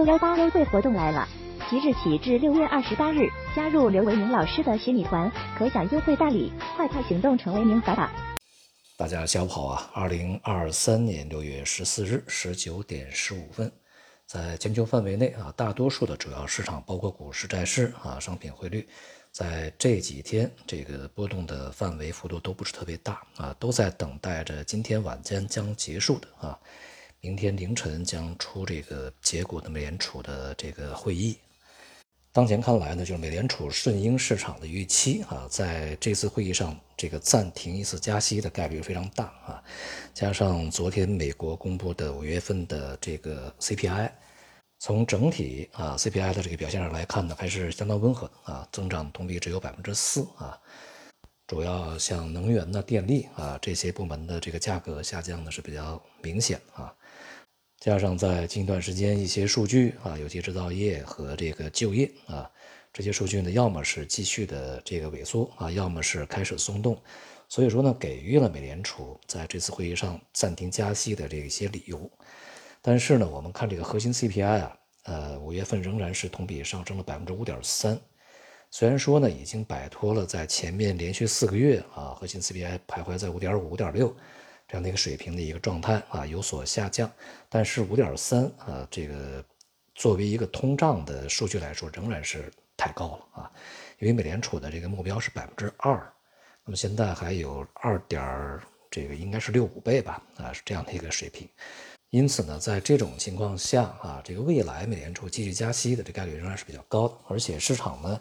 六幺八优惠活动来了！即日起至六月二十八日，加入刘维明老师的学米团，可享优惠大礼，快快行动成为名法吧！大家下午好啊！二零二三年六月十四日十九点十五分，在全球范围内啊，大多数的主要市场，包括股市、债市啊、商品汇率，在这几天这个波动的范围幅度都不是特别大啊，都在等待着今天晚间将结束的啊，明天凌晨将出这个结果的美联储的这个会议。当前看来呢，就是美联储顺应市场的预期啊，在这次会议上这个暂停一次加息的概率非常大啊。加上昨天美国公布的五月份的这个 CPI，从整体啊 CPI 的这个表现上来看呢，还是相当温和啊，增长同比只有百分之四啊。主要像能源呢、电力啊这些部门的这个价格下降呢是比较明显啊。加上在近一段时间一些数据啊，尤其制造业和这个就业啊，这些数据呢，要么是继续的这个萎缩啊，要么是开始松动，所以说呢，给予了美联储在这次会议上暂停加息的这一些理由。但是呢，我们看这个核心 CPI 啊，呃，五月份仍然是同比上升了百分之五点三，虽然说呢，已经摆脱了在前面连续四个月啊，核心 CPI 徘徊在五点五、五点六。这样的一个水平的一个状态啊，有所下降，但是五点三啊，这个作为一个通胀的数据来说，仍然是太高了啊，因为美联储的这个目标是百分之二，那么现在还有二点这个应该是六五倍吧啊，是这样的一个水平，因此呢，在这种情况下啊，这个未来美联储继续加息的这概率仍然是比较高的，而且市场呢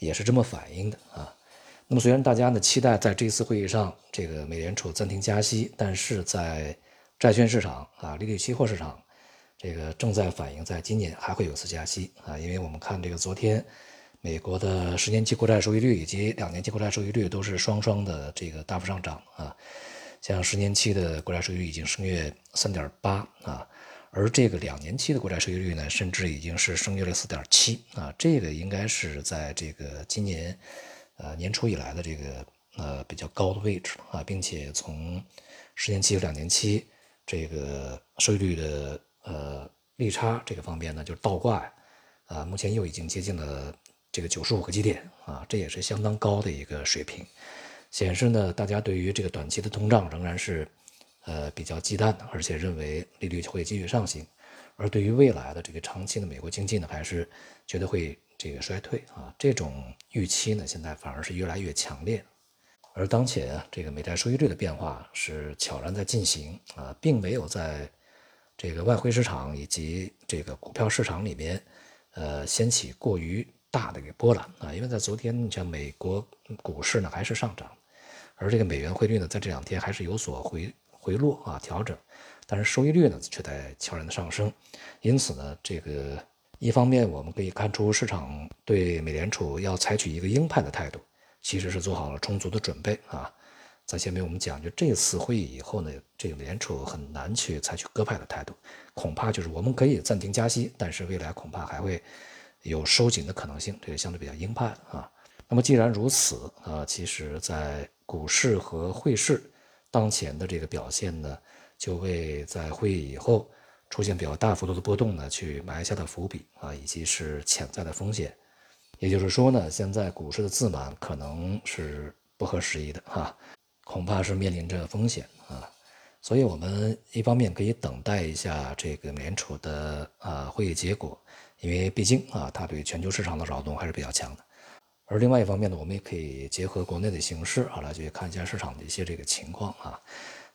也是这么反映的啊。那么，虽然大家呢期待在这次会议上，这个美联储暂停加息，但是在债券市场啊，利率期货市场，这个正在反映在今年还会有次加息啊，因为我们看这个昨天美国的十年期国债收益率以及两年期国债收益率都是双双的这个大幅上涨啊，像十年期的国债收益率已经升越三点八啊，而这个两年期的国债收益率呢，甚至已经是升越了四点七啊，这个应该是在这个今年。呃，年初以来的这个呃比较高的位置啊，并且从十年期和两年期这个收益率的呃利差这个方面呢，就是倒挂啊，目前又已经接近了这个九十五个基点啊，这也是相当高的一个水平，显示呢，大家对于这个短期的通胀仍然是呃比较忌惮，而且认为利率会继续上行，而对于未来的这个长期的美国经济呢，还是觉得会。这个衰退啊，这种预期呢，现在反而是越来越强烈。而当前，这个美债收益率的变化是悄然在进行啊，并没有在这个外汇市场以及这个股票市场里面，呃，掀起过于大的一个波澜啊。因为在昨天，你像美国股市呢还是上涨，而这个美元汇率呢，在这两天还是有所回回落啊调整，但是收益率呢却在悄然的上升。因此呢，这个。一方面，我们可以看出市场对美联储要采取一个鹰派的态度，其实是做好了充足的准备啊。在前面我们讲，就这次会议以后呢，这个美联储很难去采取鸽派的态度，恐怕就是我们可以暂停加息，但是未来恐怕还会有收紧的可能性，这个相对比较鹰派啊。那么既然如此啊，其实在股市和汇市当前的这个表现呢，就为在会议以后。出现比较大幅度的波动呢，去埋下的伏笔啊，以及是潜在的风险。也就是说呢，现在股市的自满可能是不合时宜的哈，恐怕是面临着风险啊。所以，我们一方面可以等待一下这个美联储的啊会议结果，因为毕竟啊，它对全球市场的扰动还是比较强的。而另外一方面呢，我们也可以结合国内的形势啊，来去看一下市场的一些这个情况啊。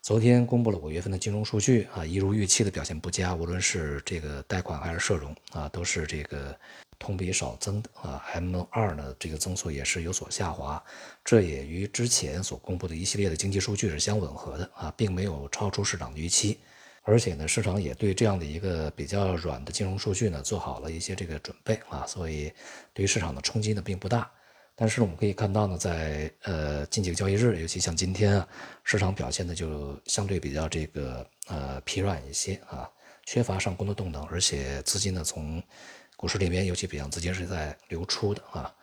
昨天公布了五月份的金融数据啊，一如预期的表现不佳，无论是这个贷款还是社融啊，都是这个同比少增的啊。M 二呢，这个增速也是有所下滑，这也与之前所公布的一系列的经济数据是相吻合的啊，并没有超出市场的预期。而且呢，市场也对这样的一个比较软的金融数据呢做好了一些这个准备啊，所以对于市场的冲击呢并不大。但是我们可以看到呢，在呃近几个交易日，尤其像今天啊，市场表现的就相对比较这个呃疲软一些啊，缺乏上攻的动能，而且资金呢从股市里面，尤其北向资金是在流出的啊，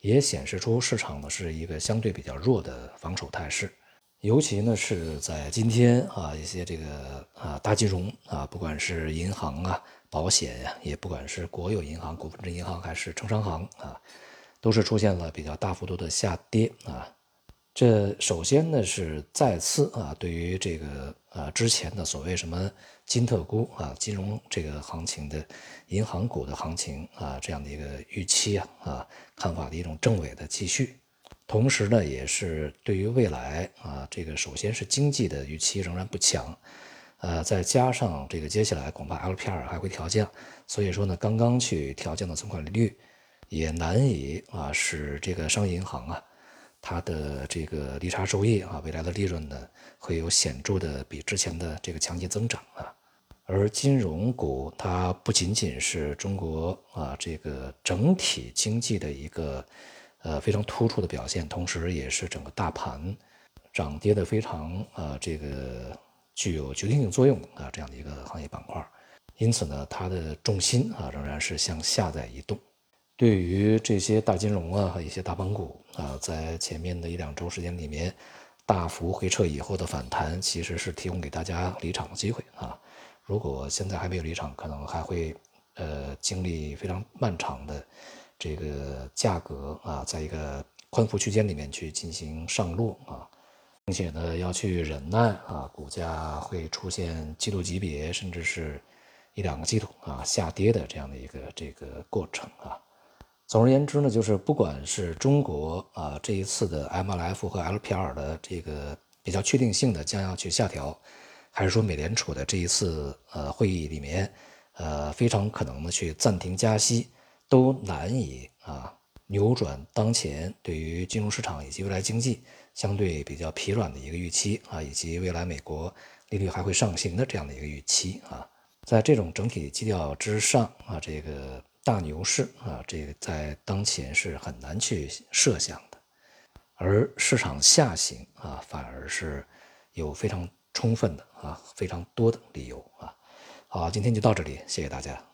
也显示出市场呢是一个相对比较弱的防守态势，尤其呢是在今天啊，一些这个啊大金融啊，不管是银行啊、保险呀，也不管是国有银行、股份制银行还是城商行啊，都是出现了比较大幅度的下跌啊。这首先呢是再次啊，对于这个啊之前的所谓什么金特估啊金融这个行情的银行股的行情啊这样的一个预期啊啊看法的一种正伪的继续，同时呢也是对于未来啊这个首先是经济的预期仍然不强，呃再加上这个接下来恐怕 LPR 还会调降，所以说呢刚刚去调降的存款利率也难以啊使这个商业银行啊。它的这个利差收益啊，未来的利润呢，会有显著的比之前的这个强劲增长啊。而金融股它不仅仅是中国啊这个整体经济的一个呃非常突出的表现，同时也是整个大盘涨跌的非常啊这个具有决定性作用啊这样的一个行业板块。因此呢，它的重心啊仍然是向下在移动。对于这些大金融啊和一些大盘股啊，在前面的一两周时间里面大幅回撤以后的反弹，其实是提供给大家离场的机会啊。如果现在还没有离场，可能还会呃经历非常漫长的这个价格啊，在一个宽幅区间里面去进行上落啊，并且呢要去忍耐啊，股价会出现季度级别甚至是一两个季度啊下跌的这样的一个这个过程啊。总而言之呢，就是不管是中国啊这一次的 MLF 和 LPR 的这个比较确定性的将要去下调，还是说美联储的这一次呃会议里面呃非常可能的去暂停加息，都难以啊扭转当前对于金融市场以及未来经济相对比较疲软的一个预期啊，以及未来美国利率还会上行的这样的一个预期啊，在这种整体基调之上啊，这个。大牛市啊，这个在当前是很难去设想的，而市场下行啊，反而是有非常充分的啊，非常多的理由啊。好，今天就到这里，谢谢大家。